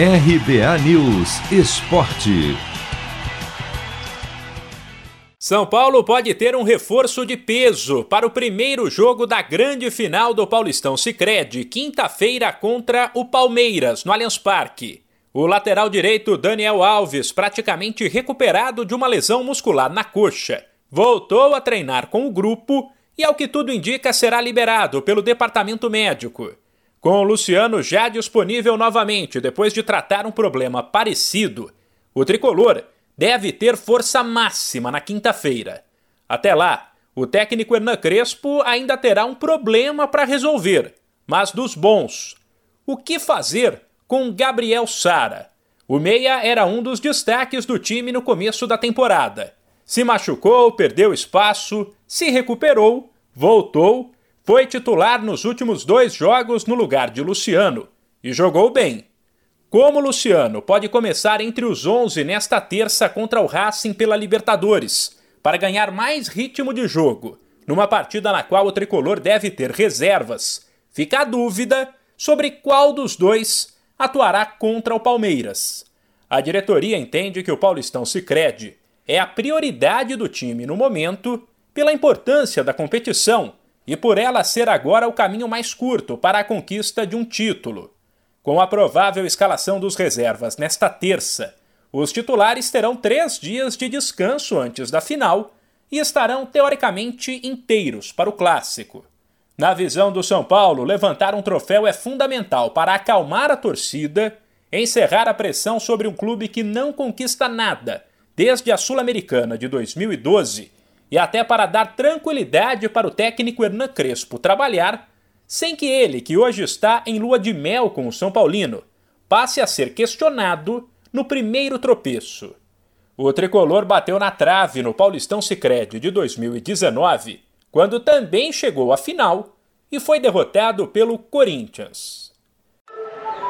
RBA News Esporte. São Paulo pode ter um reforço de peso para o primeiro jogo da grande final do Paulistão Sicredi, quinta-feira contra o Palmeiras, no Allianz Parque. O lateral direito Daniel Alves, praticamente recuperado de uma lesão muscular na coxa, voltou a treinar com o grupo e, ao que tudo indica, será liberado pelo departamento médico. Com o Luciano já disponível novamente depois de tratar um problema parecido, o tricolor deve ter força máxima na quinta-feira. Até lá, o técnico Hernan Crespo ainda terá um problema para resolver, mas dos bons. O que fazer com Gabriel Sara? O Meia era um dos destaques do time no começo da temporada. Se machucou, perdeu espaço, se recuperou, voltou foi titular nos últimos dois jogos no lugar de Luciano e jogou bem. Como Luciano pode começar entre os 11 nesta terça contra o Racing pela Libertadores, para ganhar mais ritmo de jogo, numa partida na qual o tricolor deve ter reservas, fica a dúvida sobre qual dos dois atuará contra o Palmeiras. A diretoria entende que o Paulistão Sicredi é a prioridade do time no momento pela importância da competição e por ela ser agora o caminho mais curto para a conquista de um título. Com a provável escalação dos reservas nesta terça, os titulares terão três dias de descanso antes da final e estarão teoricamente inteiros para o clássico. Na visão do São Paulo, levantar um troféu é fundamental para acalmar a torcida, encerrar a pressão sobre um clube que não conquista nada desde a Sul-Americana de 2012 e até para dar tranquilidade para o técnico Hernan Crespo trabalhar, sem que ele, que hoje está em lua de mel com o São Paulino, passe a ser questionado no primeiro tropeço. O tricolor bateu na trave no Paulistão Sicredi de 2019, quando também chegou à final e foi derrotado pelo Corinthians.